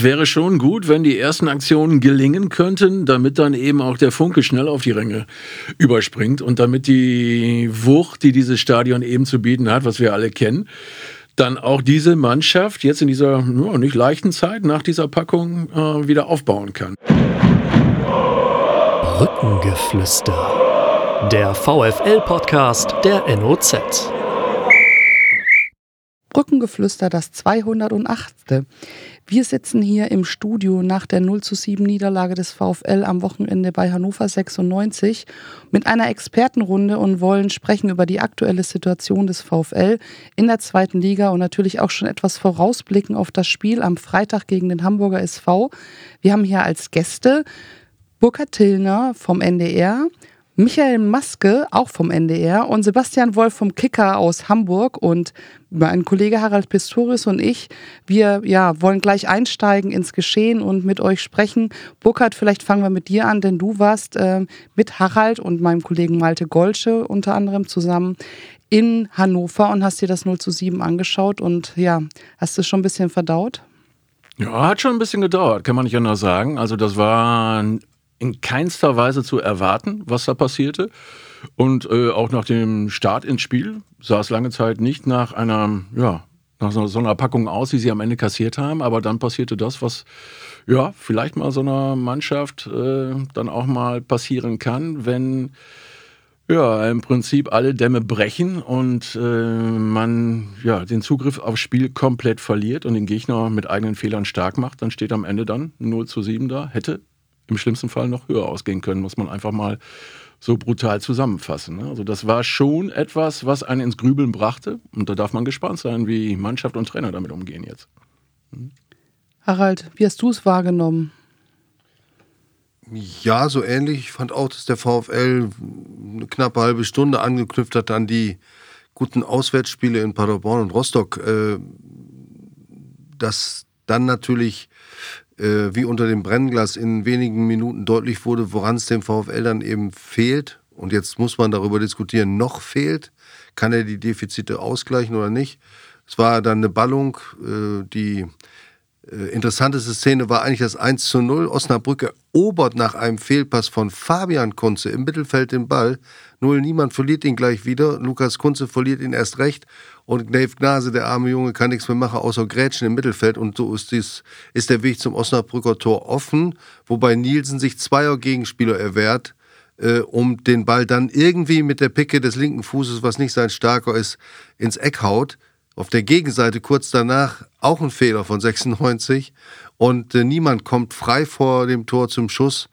es wäre schon gut, wenn die ersten Aktionen gelingen könnten, damit dann eben auch der Funke schnell auf die Ränge überspringt und damit die Wucht, die dieses Stadion eben zu bieten hat, was wir alle kennen, dann auch diese Mannschaft jetzt in dieser ja, nicht leichten Zeit nach dieser Packung äh, wieder aufbauen kann. Brückengeflüster. Der VFL-Podcast der NOZ. Brückengeflüster, das 208. Wir sitzen hier im Studio nach der 0 zu 7 Niederlage des VfL am Wochenende bei Hannover 96 mit einer Expertenrunde und wollen sprechen über die aktuelle Situation des VfL in der zweiten Liga und natürlich auch schon etwas vorausblicken auf das Spiel am Freitag gegen den Hamburger SV. Wir haben hier als Gäste Burkhard Tillner vom NDR, Michael Maske, auch vom NDR, und Sebastian Wolf vom Kicker aus Hamburg. Und mein Kollege Harald Pistorius und ich, wir ja, wollen gleich einsteigen ins Geschehen und mit euch sprechen. Burkhard, vielleicht fangen wir mit dir an, denn du warst äh, mit Harald und meinem Kollegen Malte Golsche unter anderem zusammen in Hannover und hast dir das 0 zu 7 angeschaut. Und ja, hast es schon ein bisschen verdaut? Ja, hat schon ein bisschen gedauert, kann man nicht anders sagen. Also das war in keinster Weise zu erwarten, was da passierte. Und äh, auch nach dem Start ins Spiel sah es lange Zeit nicht nach einer, ja, nach so, einer Packung aus, wie sie am Ende kassiert haben. Aber dann passierte das, was ja vielleicht mal so einer Mannschaft äh, dann auch mal passieren kann, wenn ja, im Prinzip alle Dämme brechen und äh, man ja, den Zugriff aufs Spiel komplett verliert und den Gegner mit eigenen Fehlern stark macht, dann steht am Ende dann 0 zu 7 da. Hätte im schlimmsten Fall noch höher ausgehen können, muss man einfach mal so brutal zusammenfassen. Ne? Also das war schon etwas, was einen ins Grübeln brachte. Und da darf man gespannt sein, wie Mannschaft und Trainer damit umgehen jetzt. Hm? Harald, wie hast du es wahrgenommen? Ja, so ähnlich. Ich fand auch, dass der VfL eine knappe halbe Stunde angeknüpft hat an die guten Auswärtsspiele in Paderborn und Rostock. Äh, dass dann natürlich äh, wie unter dem Brennglas in wenigen Minuten deutlich wurde, woran es dem VfL dann eben fehlt. Und jetzt muss man darüber diskutieren, noch fehlt. Kann er die Defizite ausgleichen oder nicht? Es war dann eine Ballung, äh, die äh, interessanteste Szene war eigentlich das 1 zu 0. Osnabrück erobert nach einem Fehlpass von Fabian Kunze im Mittelfeld den Ball. Null, niemand verliert ihn gleich wieder. Lukas Kunze verliert ihn erst recht. Und Dave Gnase, der arme Junge, kann nichts mehr machen, außer Grätschen im Mittelfeld. Und so ist, dies, ist der Weg zum Osnabrücker Tor offen, wobei Nielsen sich zweier Gegenspieler erwehrt, äh, um den Ball dann irgendwie mit der Picke des linken Fußes, was nicht sein starker ist, ins Eck haut. Auf der Gegenseite kurz danach auch ein Fehler von 96 und äh, niemand kommt frei vor dem Tor zum Schuss.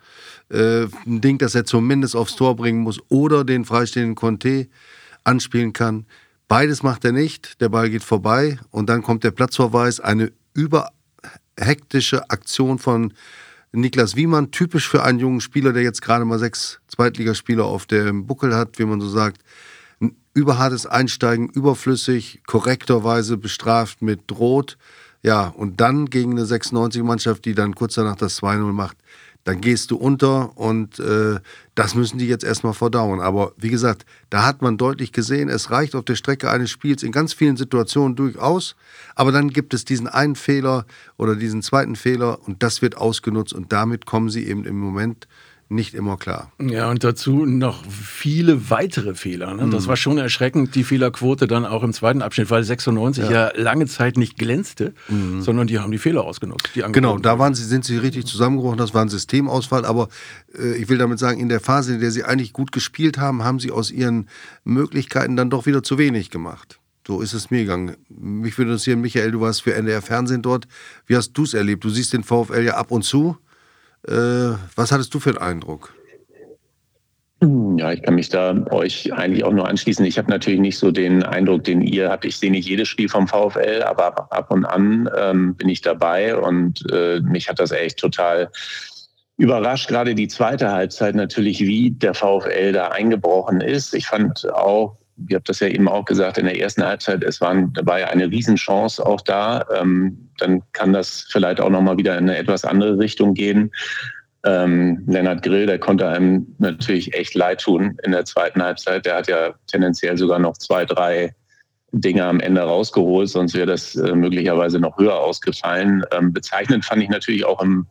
Äh, ein Ding, das er zumindest aufs Tor bringen muss oder den freistehenden Conte anspielen kann. Beides macht er nicht. Der Ball geht vorbei und dann kommt der Platzverweis. Eine überhektische Aktion von Niklas Wiemann, typisch für einen jungen Spieler, der jetzt gerade mal sechs Zweitligaspieler auf dem Buckel hat, wie man so sagt überhartes Einsteigen, überflüssig, korrekterweise bestraft mit Rot. Ja, und dann gegen eine 96-Mannschaft, die dann kurz danach das 2-0 macht, dann gehst du unter und äh, das müssen die jetzt erstmal verdauen. Aber wie gesagt, da hat man deutlich gesehen, es reicht auf der Strecke eines Spiels in ganz vielen Situationen durchaus, aber dann gibt es diesen einen Fehler oder diesen zweiten Fehler und das wird ausgenutzt und damit kommen sie eben im Moment nicht immer klar. Ja, und dazu noch viele weitere Fehler. Ne? Mhm. Das war schon erschreckend, die Fehlerquote dann auch im zweiten Abschnitt, weil 96 ja, ja lange Zeit nicht glänzte, mhm. sondern die haben die Fehler ausgenutzt. Die genau, da waren sie, sind sie richtig zusammengebrochen, das war ein Systemausfall, aber äh, ich will damit sagen, in der Phase, in der sie eigentlich gut gespielt haben, haben sie aus ihren Möglichkeiten dann doch wieder zu wenig gemacht. So ist es mir gegangen. Mich würde interessieren, Michael, du warst für NDR Fernsehen dort. Wie hast du es erlebt? Du siehst den VfL ja ab und zu. Äh, was hattest du für einen Eindruck? Ja, ich kann mich da euch eigentlich auch nur anschließen. Ich habe natürlich nicht so den Eindruck, den ihr habt. Ich sehe nicht jedes Spiel vom VfL, aber ab und an ähm, bin ich dabei und äh, mich hat das echt total überrascht, gerade die zweite Halbzeit natürlich, wie der VfL da eingebrochen ist. Ich fand auch, ihr habt das ja eben auch gesagt, in der ersten Halbzeit, es war dabei eine Riesenchance auch da. Ähm, dann kann das vielleicht auch nochmal wieder in eine etwas andere Richtung gehen. Ähm, Lennart Grill, der konnte einem natürlich echt leid tun in der zweiten Halbzeit. Der hat ja tendenziell sogar noch zwei, drei Dinge am Ende rausgeholt, sonst wäre das äh, möglicherweise noch höher ausgefallen. Ähm, bezeichnend fand ich natürlich auch im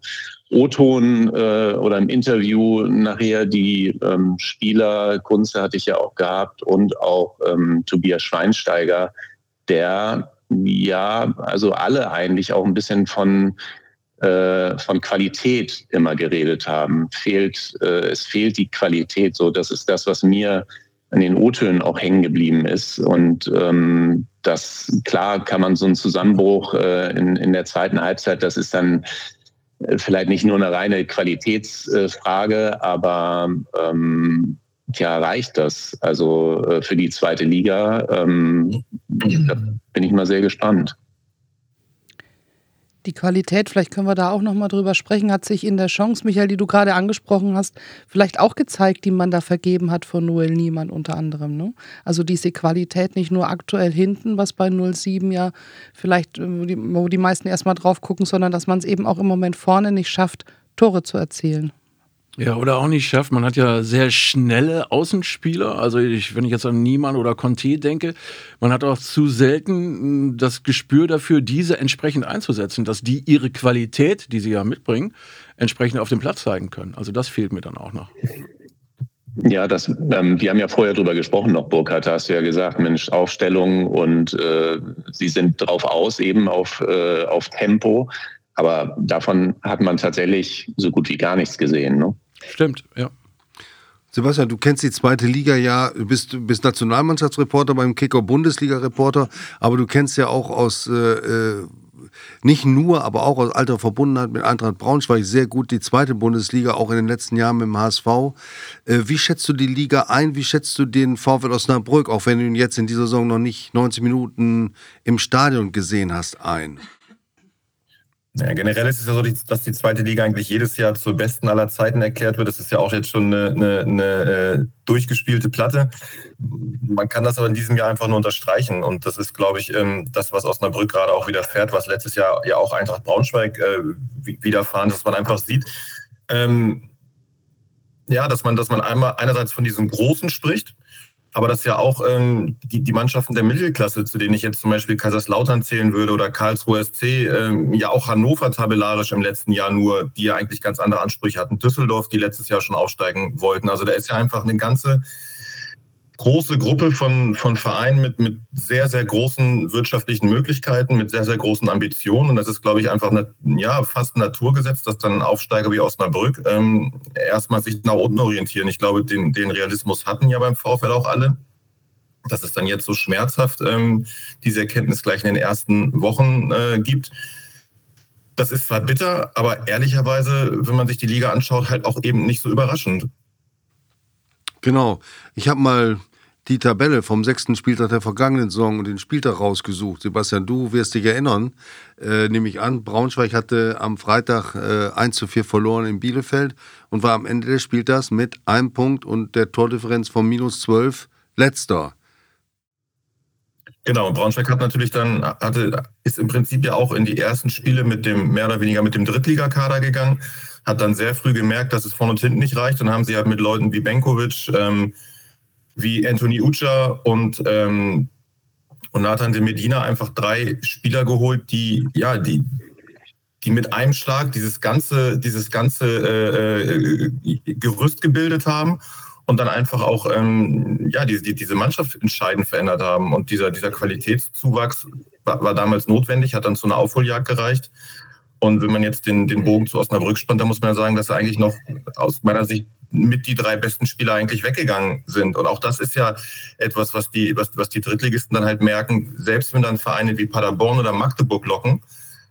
O-Ton äh, oder im Interview nachher die ähm, Spieler, Kunze hatte ich ja auch gehabt und auch ähm, Tobias Schweinsteiger, der ja, also alle eigentlich auch ein bisschen von äh, von Qualität immer geredet haben. Fehlt, äh, es fehlt die Qualität. So, das ist das, was mir an den O-Tönen auch hängen geblieben ist. Und ähm, das klar kann man so einen Zusammenbruch äh, in, in der zweiten Halbzeit, das ist dann vielleicht nicht nur eine reine Qualitätsfrage, aber ähm, ja, reicht das? Also äh, für die zweite Liga ähm, da bin ich mal sehr gespannt. Die Qualität, vielleicht können wir da auch nochmal drüber sprechen, hat sich in der Chance, Michael, die du gerade angesprochen hast, vielleicht auch gezeigt, die man da vergeben hat von Noel Niemann unter anderem. Ne? Also diese Qualität nicht nur aktuell hinten, was bei 07 ja vielleicht, äh, die, wo die meisten erstmal drauf gucken, sondern dass man es eben auch im Moment vorne nicht schafft, Tore zu erzielen. Ja, oder auch nicht schafft. Man hat ja sehr schnelle Außenspieler. Also ich, wenn ich jetzt an Niemann oder Conte denke, man hat auch zu selten hm, das Gespür dafür, diese entsprechend einzusetzen, dass die ihre Qualität, die sie ja mitbringen, entsprechend auf dem Platz zeigen können. Also das fehlt mir dann auch noch. Ja, das, ähm, wir haben ja vorher drüber gesprochen noch, Burkhard, hast du ja gesagt, Mensch, Aufstellung und äh, sie sind drauf aus, eben auf, äh, auf Tempo. Aber davon hat man tatsächlich so gut wie gar nichts gesehen. Ne? Stimmt, ja. Sebastian, du kennst die zweite Liga ja, du bist, bist Nationalmannschaftsreporter beim Kicker Bundesliga-Reporter, aber du kennst ja auch aus, äh, äh, nicht nur, aber auch aus alter Verbundenheit mit Eintracht Braunschweig sehr gut die zweite Bundesliga, auch in den letzten Jahren mit dem HSV. Äh, wie schätzt du die Liga ein? Wie schätzt du den VfL Osnabrück, auch wenn du ihn jetzt in dieser Saison noch nicht 90 Minuten im Stadion gesehen hast, ein? Ja, generell ist es ja so, dass die zweite Liga eigentlich jedes Jahr zur besten aller Zeiten erklärt wird. Das ist ja auch jetzt schon eine, eine, eine äh, durchgespielte Platte. Man kann das aber in diesem Jahr einfach nur unterstreichen. Und das ist, glaube ich, ähm, das, was Osnabrück gerade auch wieder fährt, was letztes Jahr ja auch Eintracht Braunschweig äh, widerfahren, dass man einfach sieht. Ähm, ja, dass man, dass man einmal einerseits von diesem Großen spricht, aber dass ja auch ähm, die, die Mannschaften der Mittelklasse, zu denen ich jetzt zum Beispiel Kaiserslautern zählen würde oder Karlsruhe SC, ähm, ja auch Hannover tabellarisch im letzten Jahr nur, die ja eigentlich ganz andere Ansprüche hatten. Düsseldorf, die letztes Jahr schon aufsteigen wollten. Also da ist ja einfach eine ganze große Gruppe von, von Vereinen mit, mit sehr, sehr großen wirtschaftlichen Möglichkeiten, mit sehr, sehr großen Ambitionen. Und das ist, glaube ich, einfach eine, ja, fast ein Naturgesetz, dass dann Aufsteiger wie Osnabrück ähm, erstmal sich nach unten orientieren. Ich glaube, den, den Realismus hatten ja beim VfL auch alle. Dass es dann jetzt so schmerzhaft ähm, diese Erkenntnis gleich in den ersten Wochen äh, gibt. Das ist zwar bitter, aber ehrlicherweise, wenn man sich die Liga anschaut, halt auch eben nicht so überraschend. Genau. Ich habe mal die Tabelle vom sechsten Spieltag der vergangenen Saison und den Spieltag rausgesucht. Sebastian, du wirst dich erinnern, äh, nehme ich an, Braunschweig hatte am Freitag äh, 1 zu 4 verloren in Bielefeld und war am Ende des Spieltags mit einem Punkt und der Tordifferenz von minus 12 letzter. Genau, Braunschweig hat natürlich dann, hatte, ist im Prinzip ja auch in die ersten Spiele mit dem, mehr oder weniger mit dem Drittligakader gegangen hat dann sehr früh gemerkt, dass es vorne und hinten nicht reicht. Dann haben sie halt mit Leuten wie Benkovic, ähm, wie Anthony Ucha und, ähm, und Nathan de Medina einfach drei Spieler geholt, die, ja, die, die mit einem Schlag dieses ganze, dieses ganze äh, äh Gerüst gebildet haben und dann einfach auch ähm, ja, die, die, diese Mannschaft entscheidend verändert haben. Und dieser, dieser Qualitätszuwachs war, war damals notwendig, hat dann zu einer Aufholjagd gereicht. Und wenn man jetzt den, den Bogen zu Osnabrück spannt, dann muss man ja sagen, dass er eigentlich noch aus meiner Sicht mit die drei besten Spieler eigentlich weggegangen sind. Und auch das ist ja etwas, was die, was, was die Drittligisten dann halt merken, selbst wenn dann Vereine wie Paderborn oder Magdeburg locken,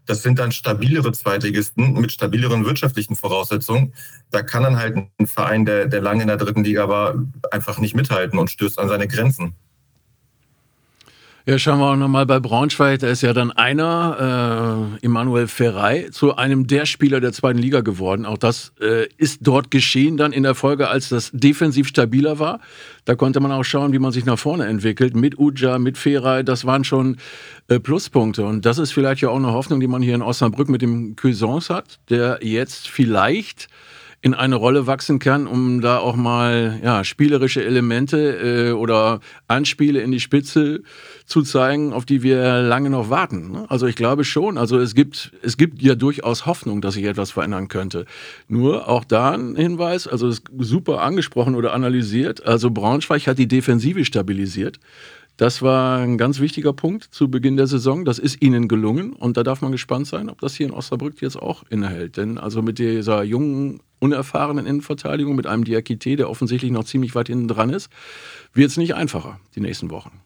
das sind dann stabilere Zweitligisten mit stabileren wirtschaftlichen Voraussetzungen. Da kann dann halt ein Verein, der, der lange in der dritten Liga war, einfach nicht mithalten und stößt an seine Grenzen. Ja, schauen wir auch nochmal bei Braunschweig. Da ist ja dann einer, äh, Emanuel Ferrei, zu einem der Spieler der zweiten Liga geworden. Auch das äh, ist dort geschehen dann in der Folge, als das defensiv stabiler war. Da konnte man auch schauen, wie man sich nach vorne entwickelt. Mit Uja, mit Ferrei, das waren schon äh, Pluspunkte. Und das ist vielleicht ja auch eine Hoffnung, die man hier in Osnabrück mit dem Cuisance hat, der jetzt vielleicht in eine Rolle wachsen kann, um da auch mal ja, spielerische Elemente äh, oder Anspiele in die Spitze zu zeigen, auf die wir lange noch warten. Ne? Also ich glaube schon, also es gibt, es gibt ja durchaus Hoffnung, dass sich etwas verändern könnte. Nur auch da ein Hinweis, also super angesprochen oder analysiert, also Braunschweig hat die Defensive stabilisiert. Das war ein ganz wichtiger Punkt zu Beginn der Saison. Das ist ihnen gelungen und da darf man gespannt sein, ob das hier in Osnabrück jetzt auch innehält. Denn also mit dieser jungen, unerfahrenen Innenverteidigung, mit einem Diakite, der offensichtlich noch ziemlich weit hinten dran ist, wird es nicht einfacher die nächsten Wochen.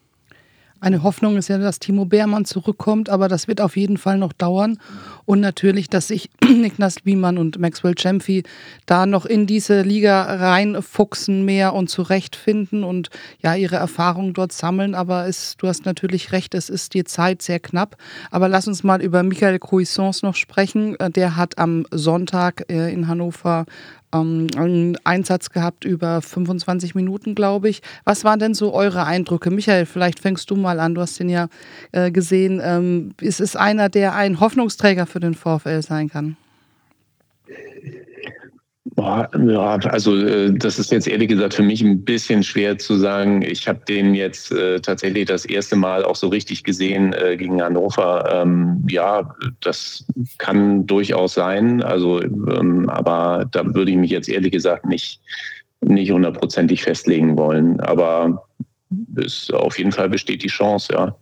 Eine Hoffnung ist ja, dass Timo Beermann zurückkommt, aber das wird auf jeden Fall noch dauern. Und natürlich, dass sich Niklas Wiemann und Maxwell Chemphy da noch in diese Liga reinfuchsen mehr und zurechtfinden und ja ihre Erfahrungen dort sammeln. Aber es, du hast natürlich recht, es ist die Zeit sehr knapp. Aber lass uns mal über Michael Cuisance noch sprechen. Der hat am Sonntag äh, in Hannover ähm, einen Einsatz gehabt über 25 Minuten, glaube ich. Was waren denn so eure Eindrücke? Michael, vielleicht fängst du mal an. Du hast ihn ja äh, gesehen. Ähm, ist es einer, der ein Hoffnungsträger für den VfL sein kann? Ja, also äh, das ist jetzt ehrlich gesagt für mich ein bisschen schwer zu sagen. Ich habe den jetzt äh, tatsächlich das erste Mal auch so richtig gesehen äh, gegen Hannover. Ähm, ja, das kann durchaus sein. Also, ähm, aber da würde ich mich jetzt ehrlich gesagt nicht nicht hundertprozentig festlegen wollen. Aber es, auf jeden Fall besteht die Chance, ja.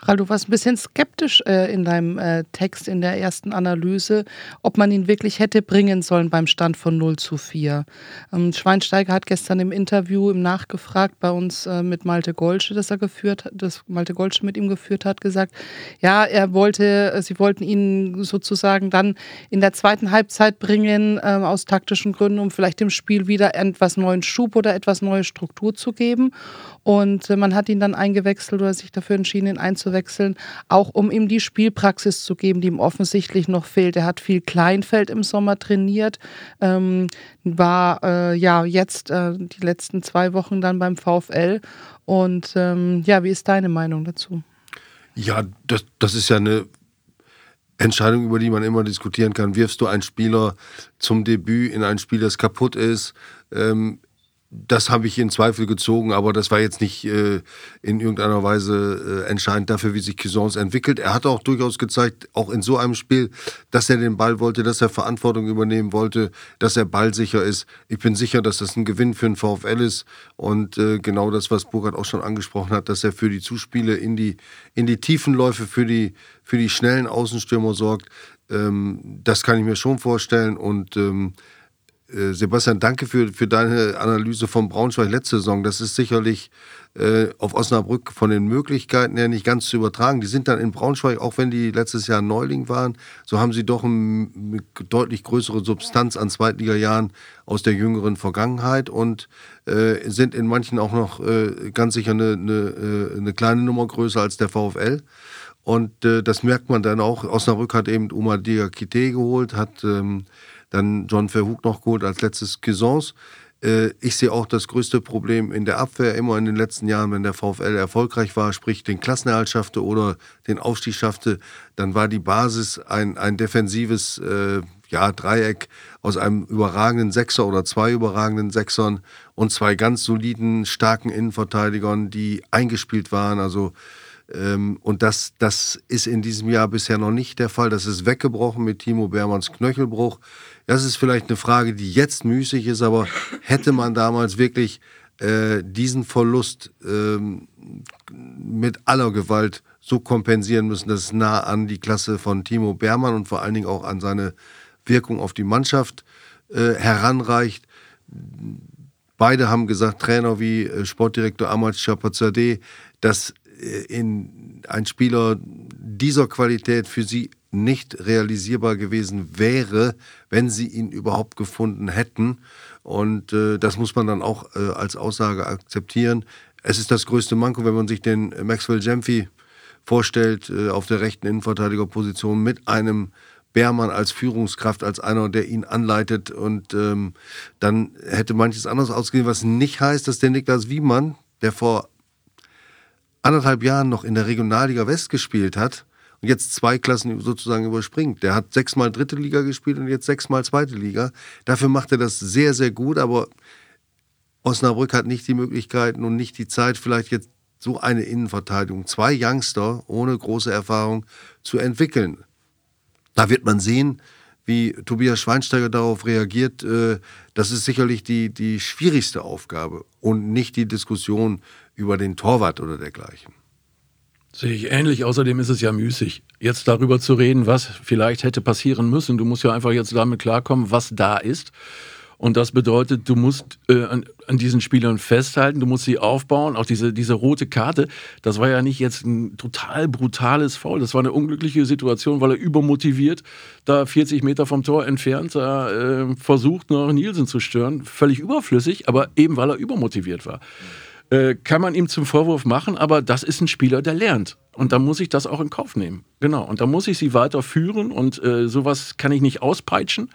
Ralf, du warst ein bisschen skeptisch äh, in deinem äh, Text in der ersten Analyse, ob man ihn wirklich hätte bringen sollen beim Stand von 0 zu 4. Ähm, Schweinsteiger hat gestern im Interview im Nachgefragt bei uns äh, mit Malte Golsche, das er geführt hat, das Malte Golsche mit ihm geführt hat, gesagt, ja, er wollte, äh, sie wollten ihn sozusagen dann in der zweiten Halbzeit bringen, ähm, aus taktischen Gründen, um vielleicht dem Spiel wieder etwas neuen Schub oder etwas neue Struktur zu geben. Und äh, man hat ihn dann eingewechselt oder sich dafür entschieden, ihn einzuwechseln, auch um ihm die Spielpraxis zu geben, die ihm offensichtlich noch fehlt. Er hat viel Kleinfeld im Sommer trainiert, ähm, war äh, ja jetzt äh, die letzten zwei Wochen dann beim VfL. Und ähm, ja, wie ist deine Meinung dazu? Ja, das, das ist ja eine Entscheidung, über die man immer diskutieren kann. Wirfst du einen Spieler zum Debüt in ein Spiel, das kaputt ist? Ähm, das habe ich in Zweifel gezogen, aber das war jetzt nicht äh, in irgendeiner Weise äh, entscheidend dafür, wie sich Cuisance entwickelt. Er hat auch durchaus gezeigt, auch in so einem Spiel, dass er den Ball wollte, dass er Verantwortung übernehmen wollte, dass er ballsicher ist. Ich bin sicher, dass das ein Gewinn für den VfL ist und äh, genau das, was Burkhard auch schon angesprochen hat, dass er für die Zuspiele in die, in die Tiefenläufe, für die, für die schnellen Außenstürmer sorgt. Ähm, das kann ich mir schon vorstellen und ähm, äh, Sebastian, danke für, für deine Analyse von Braunschweig letzte Saison. Das ist sicherlich äh, auf Osnabrück von den Möglichkeiten her nicht ganz zu übertragen. Die sind dann in Braunschweig, auch wenn die letztes Jahr Neuling waren, so haben sie doch eine deutlich größere Substanz an Zweitliga-Jahren aus der jüngeren Vergangenheit und äh, sind in manchen auch noch äh, ganz sicher eine, eine, äh, eine, kleine Nummer größer als der VfL. Und äh, das merkt man dann auch. Osnabrück hat eben Uma Diakite geholt, hat ähm, dann John Verhoek noch geholt als letztes Cuisance. Äh, ich sehe auch das größte Problem in der Abwehr immer in den letzten Jahren, wenn der VfL erfolgreich war, sprich den Klassenerhalt schaffte oder den Aufstieg schaffte, dann war die Basis ein, ein defensives äh, ja, Dreieck aus einem überragenden Sechser oder zwei überragenden Sechsern und zwei ganz soliden, starken Innenverteidigern, die eingespielt waren. Also und das, das ist in diesem Jahr bisher noch nicht der Fall. Das ist weggebrochen mit Timo Beermanns Knöchelbruch. Das ist vielleicht eine Frage, die jetzt müßig ist, aber hätte man damals wirklich äh, diesen Verlust ähm, mit aller Gewalt so kompensieren müssen, dass es nah an die Klasse von Timo Beermann und vor allen Dingen auch an seine Wirkung auf die Mannschaft äh, heranreicht. Beide haben gesagt, Trainer wie äh, Sportdirektor Ahmad Chapazadeh, dass in ein Spieler dieser Qualität für sie nicht realisierbar gewesen wäre, wenn sie ihn überhaupt gefunden hätten. Und äh, das muss man dann auch äh, als Aussage akzeptieren. Es ist das größte Manko, wenn man sich den Maxwell Jemphy vorstellt, äh, auf der rechten Innenverteidigerposition mit einem Beermann als Führungskraft, als einer, der ihn anleitet. Und ähm, dann hätte manches anders ausgehen, was nicht heißt, dass der Niklas Wiemann, der vor anderthalb Jahren noch in der Regionalliga West gespielt hat und jetzt zwei Klassen sozusagen überspringt. Der hat sechsmal dritte Liga gespielt und jetzt sechsmal zweite Liga. Dafür macht er das sehr, sehr gut, aber Osnabrück hat nicht die Möglichkeiten und nicht die Zeit, vielleicht jetzt so eine Innenverteidigung, zwei Youngster ohne große Erfahrung zu entwickeln. Da wird man sehen, wie Tobias Schweinsteiger darauf reagiert. Äh, das ist sicherlich die, die schwierigste Aufgabe und nicht die Diskussion über den Torwart oder dergleichen. Sehe ich ähnlich. Außerdem ist es ja müßig, jetzt darüber zu reden, was vielleicht hätte passieren müssen. Du musst ja einfach jetzt damit klarkommen, was da ist. Und das bedeutet, du musst äh, an, an, diesen Spielern festhalten, du musst sie aufbauen. Auch diese, diese rote Karte, das war ja nicht jetzt ein total brutales Foul. Das war eine unglückliche Situation, weil er übermotiviert da 40 Meter vom Tor entfernt da, äh, versucht, noch Nielsen zu stören. Völlig überflüssig, aber eben weil er übermotiviert war. Äh, kann man ihm zum Vorwurf machen, aber das ist ein Spieler, der lernt. Und da muss ich das auch in Kauf nehmen. Genau. Und da muss ich sie weiter führen und äh, sowas kann ich nicht auspeitschen.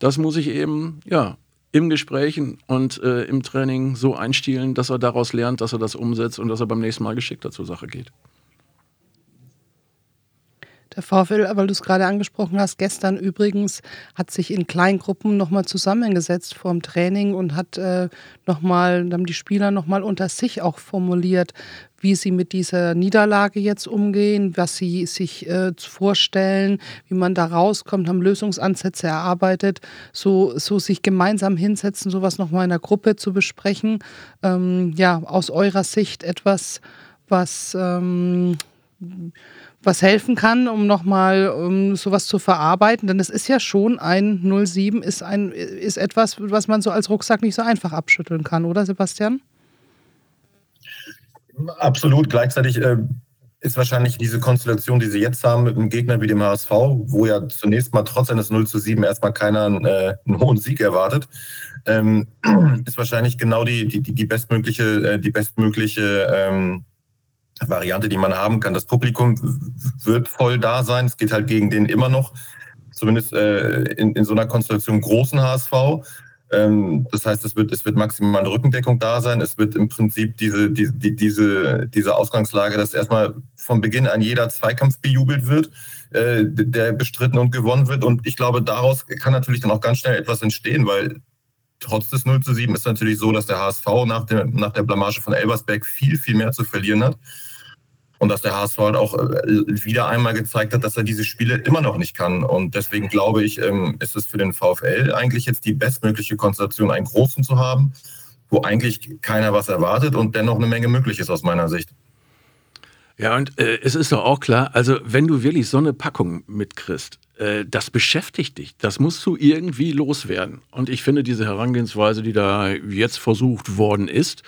Das muss ich eben, ja, im Gespräch und äh, im Training so einstielen, dass er daraus lernt, dass er das umsetzt und dass er beim nächsten Mal geschickter zur Sache geht. Der VfL, weil du es gerade angesprochen hast, gestern übrigens hat sich in Kleingruppen nochmal zusammengesetzt vorm Training und hat äh, nochmal, haben die Spieler nochmal unter sich auch formuliert, wie sie mit dieser Niederlage jetzt umgehen, was sie sich äh, vorstellen, wie man da rauskommt, haben Lösungsansätze erarbeitet, so, so sich gemeinsam hinsetzen, sowas nochmal in der Gruppe zu besprechen. Ähm, ja, aus eurer Sicht etwas, was ähm, was helfen kann, um nochmal um sowas zu verarbeiten. Denn es ist ja schon ein 07, ist, ein, ist etwas, was man so als Rucksack nicht so einfach abschütteln kann, oder Sebastian? Absolut. Gleichzeitig äh, ist wahrscheinlich diese Konstellation, die sie jetzt haben mit einem Gegner wie dem HSV, wo ja zunächst mal trotz eines 0 zu 7 erstmal keiner äh, einen hohen Sieg erwartet, ähm, ist wahrscheinlich genau die, die, die bestmögliche, äh, die bestmögliche ähm, Variante, die man haben kann. Das Publikum wird voll da sein. Es geht halt gegen den immer noch, zumindest äh, in, in so einer Konstellation großen HSV. Ähm, das heißt, es wird, es wird maximal eine Rückendeckung da sein. Es wird im Prinzip diese, die, die, diese, diese Ausgangslage, dass erstmal von Beginn an jeder Zweikampf bejubelt wird, äh, der bestritten und gewonnen wird. Und ich glaube, daraus kann natürlich dann auch ganz schnell etwas entstehen, weil trotz des 0 zu 7 ist natürlich so, dass der HSV nach, dem, nach der Blamage von Elversberg viel, viel mehr zu verlieren hat. Und dass der HSV halt auch äh, wieder einmal gezeigt hat, dass er diese Spiele immer noch nicht kann. Und deswegen glaube ich, ähm, ist es für den VfL eigentlich jetzt die bestmögliche Konstellation, einen Großen zu haben, wo eigentlich keiner was erwartet und dennoch eine Menge möglich ist aus meiner Sicht. Ja, und äh, es ist doch auch klar, also wenn du wirklich so eine Packung mitkriegst, äh, das beschäftigt dich. Das musst du irgendwie loswerden. Und ich finde diese Herangehensweise, die da jetzt versucht worden ist,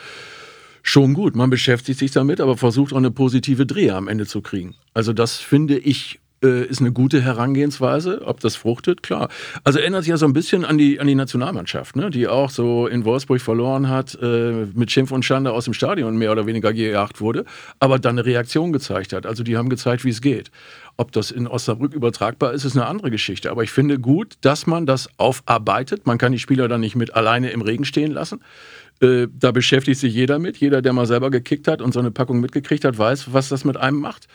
schon gut. Man beschäftigt sich damit, aber versucht auch eine positive Drehe am Ende zu kriegen. Also das finde ich äh, ist eine gute Herangehensweise. Ob das fruchtet, klar. Also erinnert sich ja so ein bisschen an die, an die Nationalmannschaft, ne? die auch so in Wolfsburg verloren hat, äh, mit Schimpf und Schande aus dem Stadion mehr oder weniger gejagt wurde, aber dann eine Reaktion gezeigt hat. Also die haben gezeigt, wie es geht. Ob das in Osnabrück übertragbar ist, ist eine andere Geschichte. Aber ich finde gut, dass man das aufarbeitet. Man kann die Spieler dann nicht mit alleine im Regen stehen lassen. Äh, da beschäftigt sich jeder mit. Jeder, der mal selber gekickt hat und so eine Packung mitgekriegt hat, weiß, was das mit einem macht.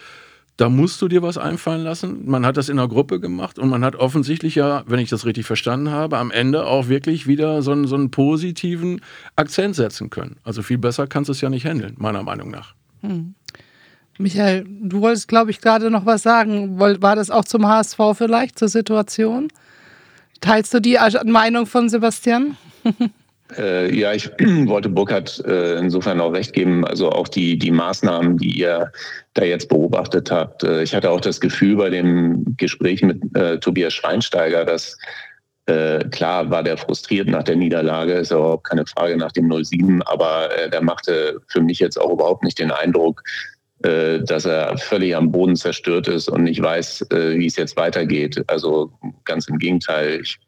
Da musst du dir was einfallen lassen. Man hat das in der Gruppe gemacht und man hat offensichtlich ja, wenn ich das richtig verstanden habe, am Ende auch wirklich wieder so einen, so einen positiven Akzent setzen können. Also viel besser kannst du es ja nicht handeln, meiner Meinung nach. Hm. Michael, du wolltest, glaube ich, gerade noch was sagen. War das auch zum HSV vielleicht, zur Situation? Teilst du die Meinung von Sebastian? Äh, ja, ich wollte Burkhard äh, insofern auch recht geben. Also auch die, die Maßnahmen, die ihr da jetzt beobachtet habt. Äh, ich hatte auch das Gefühl bei dem Gespräch mit äh, Tobias Schweinsteiger, dass äh, klar war der frustriert nach der Niederlage, ist ja überhaupt keine Frage nach dem 07, aber äh, der machte für mich jetzt auch überhaupt nicht den Eindruck, dass er völlig am Boden zerstört ist und nicht weiß, wie es jetzt weitergeht. Also ganz im Gegenteil. Ich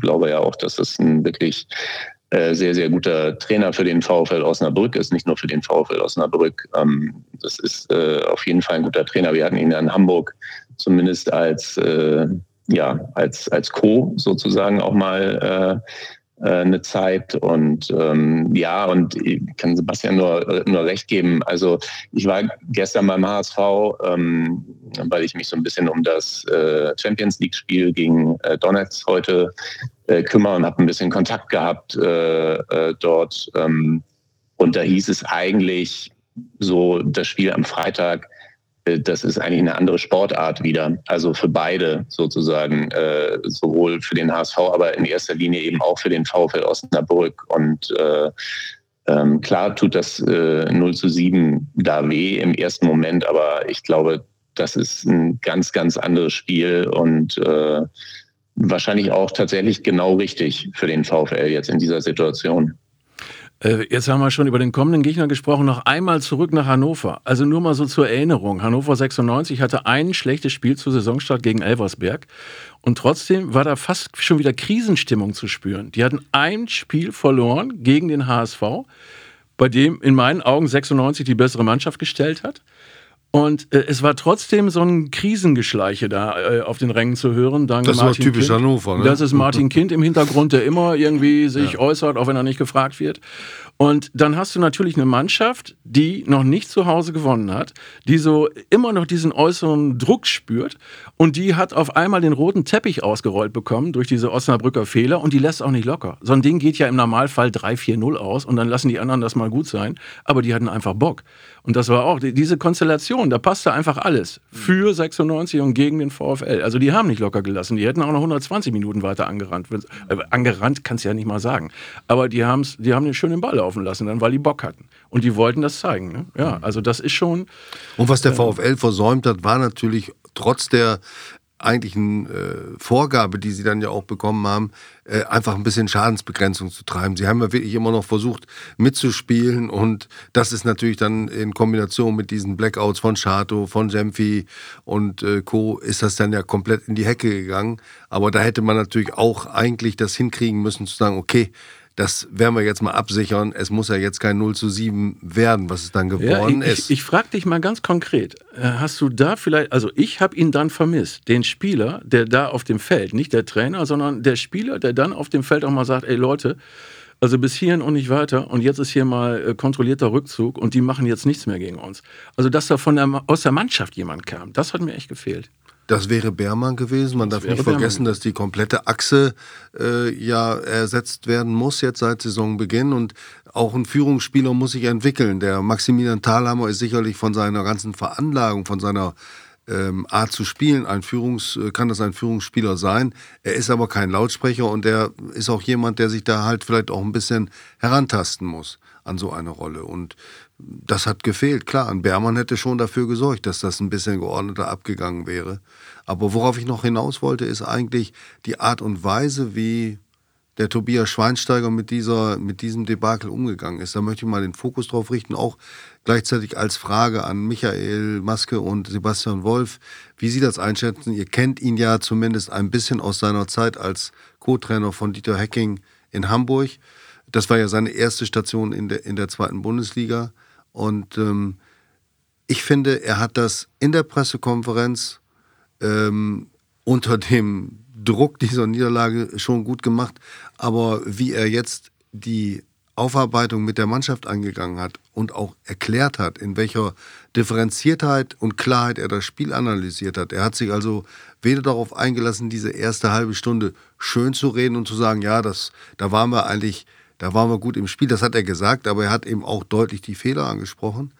glaube ja auch, dass es ein wirklich sehr, sehr guter Trainer für den VfL Osnabrück ist, nicht nur für den VfL Osnabrück. Ähm, das ist äh, auf jeden Fall ein guter Trainer. Wir hatten ihn ja in Hamburg zumindest als, äh, ja, als, als Co sozusagen auch mal äh, eine Zeit. Und ähm, ja, und ich kann Sebastian nur, nur recht geben. Also ich war gestern beim HSV, ähm, weil ich mich so ein bisschen um das äh, Champions League-Spiel gegen äh, Donetsk heute äh, kümmere und habe ein bisschen Kontakt gehabt äh, äh, dort. Ähm, und da hieß es eigentlich so, das Spiel am Freitag, äh, das ist eigentlich eine andere Sportart wieder. Also für beide sozusagen, äh, sowohl für den HSV, aber in erster Linie eben auch für den VfL Osnabrück. Und äh, ähm, klar tut das äh, 0 zu 7 da weh im ersten Moment, aber ich glaube, das ist ein ganz, ganz anderes Spiel und äh, wahrscheinlich auch tatsächlich genau richtig für den VfL jetzt in dieser Situation. Äh, jetzt haben wir schon über den kommenden Gegner gesprochen. Noch einmal zurück nach Hannover. Also nur mal so zur Erinnerung. Hannover 96 hatte ein schlechtes Spiel zu Saisonstart gegen Elversberg. Und trotzdem war da fast schon wieder Krisenstimmung zu spüren. Die hatten ein Spiel verloren gegen den HSV, bei dem in meinen Augen 96 die bessere Mannschaft gestellt hat. Und äh, es war trotzdem so ein Krisengeschleiche da äh, auf den Rängen zu hören. Dank das Martin war typisch kind. Hannover, ne? Das ist Martin Kind im Hintergrund, der immer irgendwie sich ja. äußert, auch wenn er nicht gefragt wird. Und dann hast du natürlich eine Mannschaft, die noch nicht zu Hause gewonnen hat, die so immer noch diesen äußeren Druck spürt und die hat auf einmal den roten Teppich ausgerollt bekommen durch diese Osnabrücker Fehler und die lässt auch nicht locker. So ein Ding geht ja im Normalfall 3-4-0 aus und dann lassen die anderen das mal gut sein, aber die hatten einfach Bock. Und das war auch diese Konstellation, da passte einfach alles für 96 und gegen den VfL. Also die haben nicht locker gelassen, die hätten auch noch 120 Minuten weiter angerannt. Äh, angerannt kannst du ja nicht mal sagen. Aber die, haben's, die haben den schön den Ball laufen lassen, dann, weil die Bock hatten. Und die wollten das zeigen. Ne? Ja, mhm. also das ist schon. Und was der äh, VfL versäumt hat, war natürlich trotz der eigentlichen äh, Vorgabe, die sie dann ja auch bekommen haben, äh, einfach ein bisschen Schadensbegrenzung zu treiben. Sie haben ja wirklich immer noch versucht mitzuspielen und das ist natürlich dann in Kombination mit diesen Blackouts von Chato, von Jemfi und äh, Co. ist das dann ja komplett in die Hecke gegangen. Aber da hätte man natürlich auch eigentlich das hinkriegen müssen zu sagen, okay, das werden wir jetzt mal absichern. Es muss ja jetzt kein 0 zu 7 werden, was es dann geworden ja, ich, ist. Ich, ich frage dich mal ganz konkret, äh, hast du da vielleicht, also ich habe ihn dann vermisst, den Spieler, der da auf dem Feld, nicht der Trainer, sondern der Spieler, der dann auf dem Feld auch mal sagt, ey Leute, also bis hierhin und nicht weiter und jetzt ist hier mal äh, kontrollierter Rückzug und die machen jetzt nichts mehr gegen uns. Also dass da von der, aus der Mannschaft jemand kam, das hat mir echt gefehlt. Das wäre Beermann gewesen. Man das darf nicht vergessen, Beermann. dass die komplette Achse äh, ja ersetzt werden muss jetzt seit Saisonbeginn und auch ein Führungsspieler muss sich entwickeln. Der Maximilian Thalhammer ist sicherlich von seiner ganzen Veranlagung, von seiner ähm, Art zu spielen, ein Führungs, äh, kann das ein Führungsspieler sein. Er ist aber kein Lautsprecher und er ist auch jemand, der sich da halt vielleicht auch ein bisschen herantasten muss an so eine Rolle. Und das hat gefehlt. Klar, ein Bermann hätte schon dafür gesorgt, dass das ein bisschen geordneter abgegangen wäre. Aber worauf ich noch hinaus wollte, ist eigentlich die Art und Weise, wie der Tobias Schweinsteiger mit, dieser, mit diesem Debakel umgegangen ist. Da möchte ich mal den Fokus drauf richten, auch gleichzeitig als Frage an Michael Maske und Sebastian Wolf, wie Sie das einschätzen. Ihr kennt ihn ja zumindest ein bisschen aus seiner Zeit als Co-Trainer von Dieter Hecking in Hamburg. Das war ja seine erste Station in der, in der zweiten Bundesliga. Und ähm, ich finde, er hat das in der Pressekonferenz ähm, unter dem Druck dieser Niederlage schon gut gemacht. Aber wie er jetzt die Aufarbeitung mit der Mannschaft angegangen hat und auch erklärt hat, in welcher Differenziertheit und Klarheit er das Spiel analysiert hat. Er hat sich also weder darauf eingelassen, diese erste halbe Stunde schön zu reden und zu sagen, ja, das, da waren wir eigentlich da waren wir gut im Spiel, das hat er gesagt, aber er hat eben auch deutlich die Fehler angesprochen.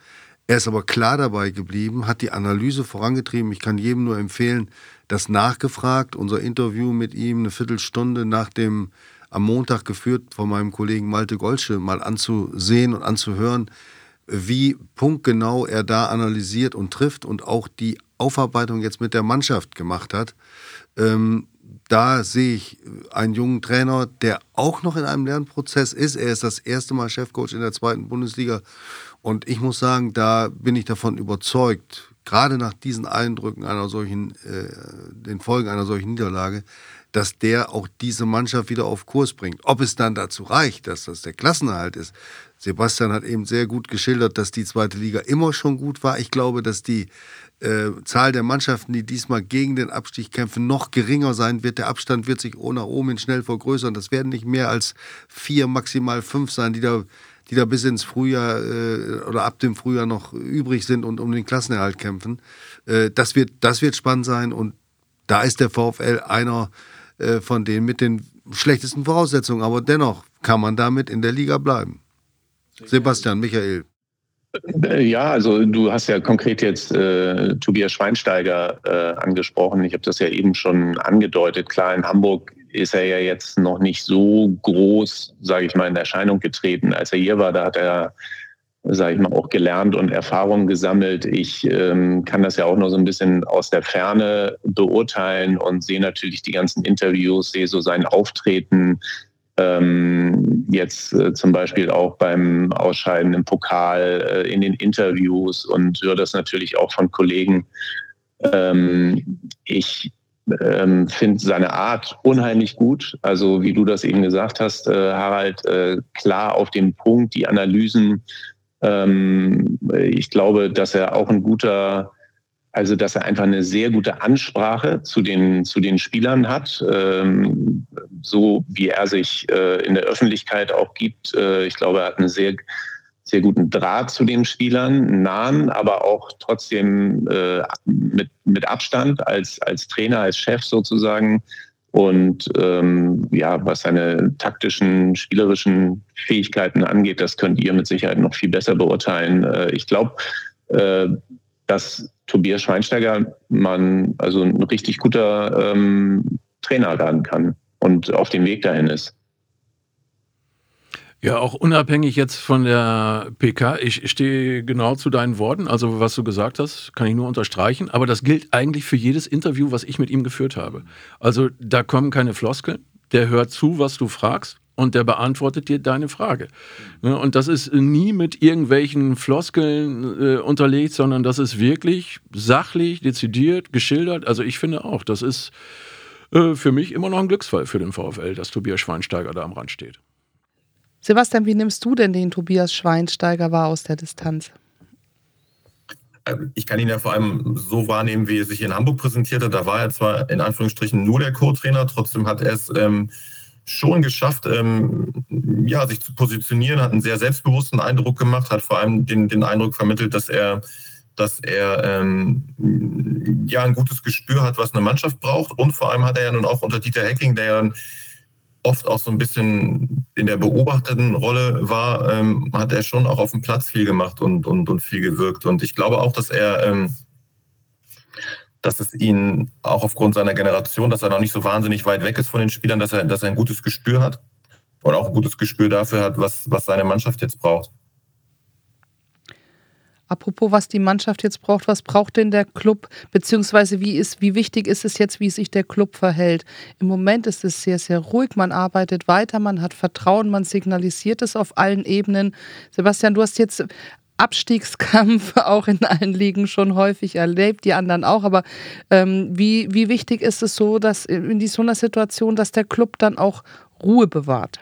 Er ist aber klar dabei geblieben, hat die Analyse vorangetrieben. Ich kann jedem nur empfehlen, das nachgefragt, unser Interview mit ihm eine Viertelstunde nach dem am Montag geführt von meinem Kollegen Malte Golsche mal anzusehen und anzuhören, wie punktgenau er da analysiert und trifft und auch die Aufarbeitung jetzt mit der Mannschaft gemacht hat. Ähm, da sehe ich einen jungen Trainer, der auch noch in einem Lernprozess ist. Er ist das erste Mal Chefcoach in der zweiten Bundesliga. Und ich muss sagen, da bin ich davon überzeugt, gerade nach diesen Eindrücken einer solchen, äh, den Folgen einer solchen Niederlage, dass der auch diese Mannschaft wieder auf Kurs bringt. Ob es dann dazu reicht, dass das der Klassenerhalt ist. Sebastian hat eben sehr gut geschildert, dass die zweite Liga immer schon gut war. Ich glaube, dass die äh, Zahl der Mannschaften, die diesmal gegen den Abstieg kämpfen, noch geringer sein wird. Der Abstand wird sich nach oben schnell vergrößern. Das werden nicht mehr als vier, maximal fünf sein, die da, die da bis ins Frühjahr äh, oder ab dem Frühjahr noch übrig sind und um den Klassenerhalt kämpfen. Äh, das, wird, das wird spannend sein und da ist der VfL einer äh, von denen mit den schlechtesten Voraussetzungen. Aber dennoch kann man damit in der Liga bleiben. Sebastian, Michael. Äh, ja, also du hast ja konkret jetzt äh, Tobias Schweinsteiger äh, angesprochen. Ich habe das ja eben schon angedeutet. Klar, in Hamburg ist er ja jetzt noch nicht so groß, sage ich mal, in Erscheinung getreten. Als er hier war, da hat er sage ich mal, auch gelernt und Erfahrung gesammelt. Ich ähm, kann das ja auch nur so ein bisschen aus der Ferne beurteilen und sehe natürlich die ganzen Interviews, sehe so sein Auftreten. Ähm, jetzt äh, zum Beispiel auch beim Ausscheiden im Pokal, äh, in den Interviews und höre das natürlich auch von Kollegen. Ähm, ich ähm, finde seine Art unheimlich gut. Also wie du das eben gesagt hast, äh, Harald, äh, klar auf den Punkt, die Analysen ähm, ich glaube, dass er auch ein guter, also dass er einfach eine sehr gute Ansprache zu den, zu den Spielern hat, ähm, so wie er sich äh, in der Öffentlichkeit auch gibt. Äh, ich glaube, er hat einen sehr, sehr guten Draht zu den Spielern, nahen, aber auch trotzdem äh, mit, mit Abstand als, als Trainer, als Chef sozusagen und ähm, ja, was seine taktischen, spielerischen Fähigkeiten angeht, das könnt ihr mit Sicherheit noch viel besser beurteilen. Äh, ich glaube, äh, dass Tobias Schweinsteiger man also ein richtig guter ähm, Trainer werden kann und auf dem Weg dahin ist. Ja, auch unabhängig jetzt von der PK, ich stehe genau zu deinen Worten, also was du gesagt hast, kann ich nur unterstreichen, aber das gilt eigentlich für jedes Interview, was ich mit ihm geführt habe. Also da kommen keine Floskeln, der hört zu, was du fragst und der beantwortet dir deine Frage. Und das ist nie mit irgendwelchen Floskeln äh, unterlegt, sondern das ist wirklich sachlich, dezidiert, geschildert. Also ich finde auch, das ist äh, für mich immer noch ein Glücksfall für den VfL, dass Tobias Schweinsteiger da am Rand steht. Sebastian, wie nimmst du denn den Tobias Schweinsteiger wahr aus der Distanz? Ähm, ich kann ihn ja vor allem so wahrnehmen, wie er sich in Hamburg präsentierte. Da war er zwar in Anführungsstrichen nur der Co-Trainer, trotzdem hat er es ähm, schon geschafft, ähm, ja, sich zu positionieren, hat einen sehr selbstbewussten Eindruck gemacht, hat vor allem den, den Eindruck vermittelt, dass er, dass er ähm, ja ein gutes Gespür hat, was eine Mannschaft braucht. Und vor allem hat er ja nun auch unter Dieter Hecking, der ja oft auch so ein bisschen in der beobachteten Rolle war, ähm, hat er schon auch auf dem Platz viel gemacht und, und, und viel gewirkt. Und ich glaube auch, dass er, ähm, dass es ihn auch aufgrund seiner Generation, dass er noch nicht so wahnsinnig weit weg ist von den Spielern, dass er, dass er ein gutes Gespür hat und auch ein gutes Gespür dafür hat, was, was seine Mannschaft jetzt braucht. Apropos, was die Mannschaft jetzt braucht, was braucht denn der Club, beziehungsweise wie, ist, wie wichtig ist es jetzt, wie sich der Club verhält? Im Moment ist es sehr, sehr ruhig, man arbeitet weiter, man hat Vertrauen, man signalisiert es auf allen Ebenen. Sebastian, du hast jetzt Abstiegskampf auch in allen Ligen schon häufig erlebt, die anderen auch. Aber ähm, wie, wie wichtig ist es so, dass in so einer Situation, dass der Club dann auch Ruhe bewahrt?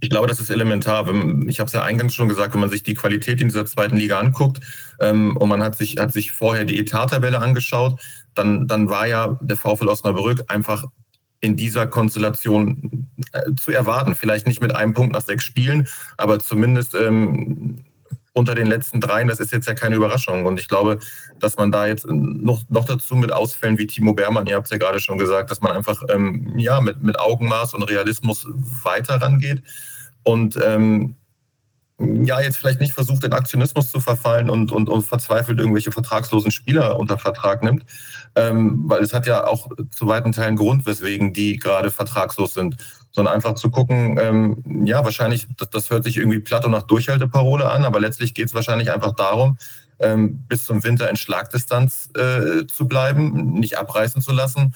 Ich glaube, das ist elementar. Ich habe es ja eingangs schon gesagt, wenn man sich die Qualität in dieser zweiten Liga anguckt ähm, und man hat sich, hat sich vorher die Etattabelle angeschaut, dann, dann war ja der VfL Osnabrück einfach in dieser Konstellation äh, zu erwarten. Vielleicht nicht mit einem Punkt nach sechs Spielen, aber zumindest ähm, unter den letzten dreien, das ist jetzt ja keine Überraschung. Und ich glaube, dass man da jetzt noch, noch dazu mit Ausfällen wie Timo Bermann, ihr habt es ja gerade schon gesagt, dass man einfach ähm, ja, mit, mit Augenmaß und Realismus weiter rangeht. Und ähm, ja, jetzt vielleicht nicht versucht, in Aktionismus zu verfallen und, und, und verzweifelt irgendwelche vertragslosen Spieler unter Vertrag nimmt, ähm, weil es hat ja auch zu weiten Teilen Grund, weswegen die gerade vertragslos sind sondern einfach zu gucken, ähm, ja, wahrscheinlich, das, das, hört sich irgendwie platt und nach Durchhalteparole an, aber letztlich geht es wahrscheinlich einfach darum, ähm, bis zum Winter in Schlagdistanz äh, zu bleiben, nicht abreißen zu lassen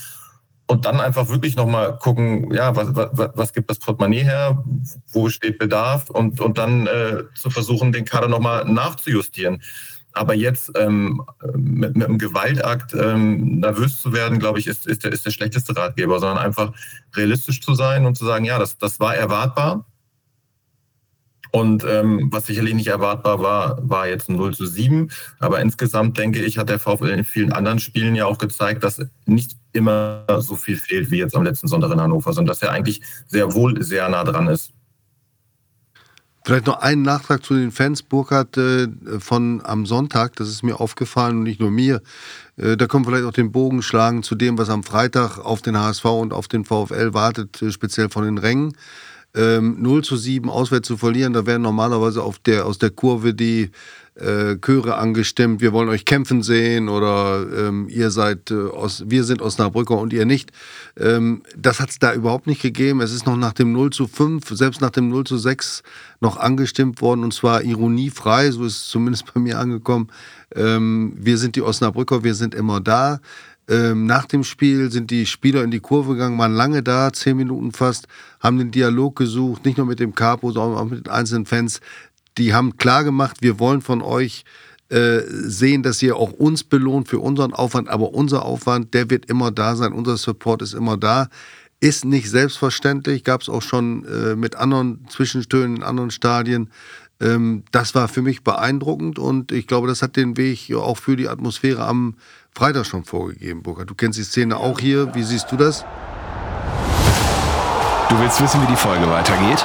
und dann einfach wirklich nochmal gucken, ja, was, was, was gibt das Portemonnaie her, wo steht Bedarf und, und dann äh, zu versuchen, den Kader nochmal nachzujustieren. Aber jetzt ähm, mit, mit, einem Gewaltakt ähm, nervös zu werden, glaube ich, ist, ist, der, ist der schlechteste Ratgeber, sondern einfach realistisch zu sein und zu sagen, ja, das, das war erwartbar. Und ähm, was sicherlich nicht erwartbar war, war jetzt ein 0 zu 7. Aber insgesamt denke ich, hat der VfL in vielen anderen Spielen ja auch gezeigt, dass nicht immer so viel fehlt wie jetzt am letzten Sonntag in Hannover, sondern dass er eigentlich sehr wohl sehr nah dran ist. Vielleicht noch einen Nachtrag zu den Fans, Burkhardt, äh, von am Sonntag, das ist mir aufgefallen und nicht nur mir. Äh, da können wir vielleicht auch den Bogen schlagen zu dem, was am Freitag auf den HSV und auf den VfL wartet, äh, speziell von den Rängen ähm, 0 zu 7 auswärts zu verlieren, da werden normalerweise der, aus der Kurve die äh, Chöre angestimmt, wir wollen euch kämpfen sehen oder ähm, ihr seid äh, aus, wir sind Osnabrücker und ihr nicht. Ähm, das hat es da überhaupt nicht gegeben. Es ist noch nach dem 0 zu 5, selbst nach dem 0 zu 6 noch angestimmt worden und zwar ironiefrei, so ist es zumindest bei mir angekommen. Ähm, wir sind die Osnabrücker, wir sind immer da. Ähm, nach dem Spiel sind die Spieler in die Kurve gegangen, waren lange da, zehn Minuten fast, haben den Dialog gesucht, nicht nur mit dem Capo, sondern auch mit den einzelnen Fans. Die haben klar gemacht, wir wollen von euch äh, sehen, dass ihr auch uns belohnt für unseren Aufwand, aber unser Aufwand, der wird immer da sein, unser Support ist immer da. Ist nicht selbstverständlich, gab es auch schon äh, mit anderen Zwischenstönen in anderen Stadien. Ähm, das war für mich beeindruckend und ich glaube, das hat den Weg auch für die Atmosphäre am Freitag schon vorgegeben, Burkhard. Du kennst die Szene auch hier. Wie siehst du das? Du willst wissen, wie die Folge weitergeht?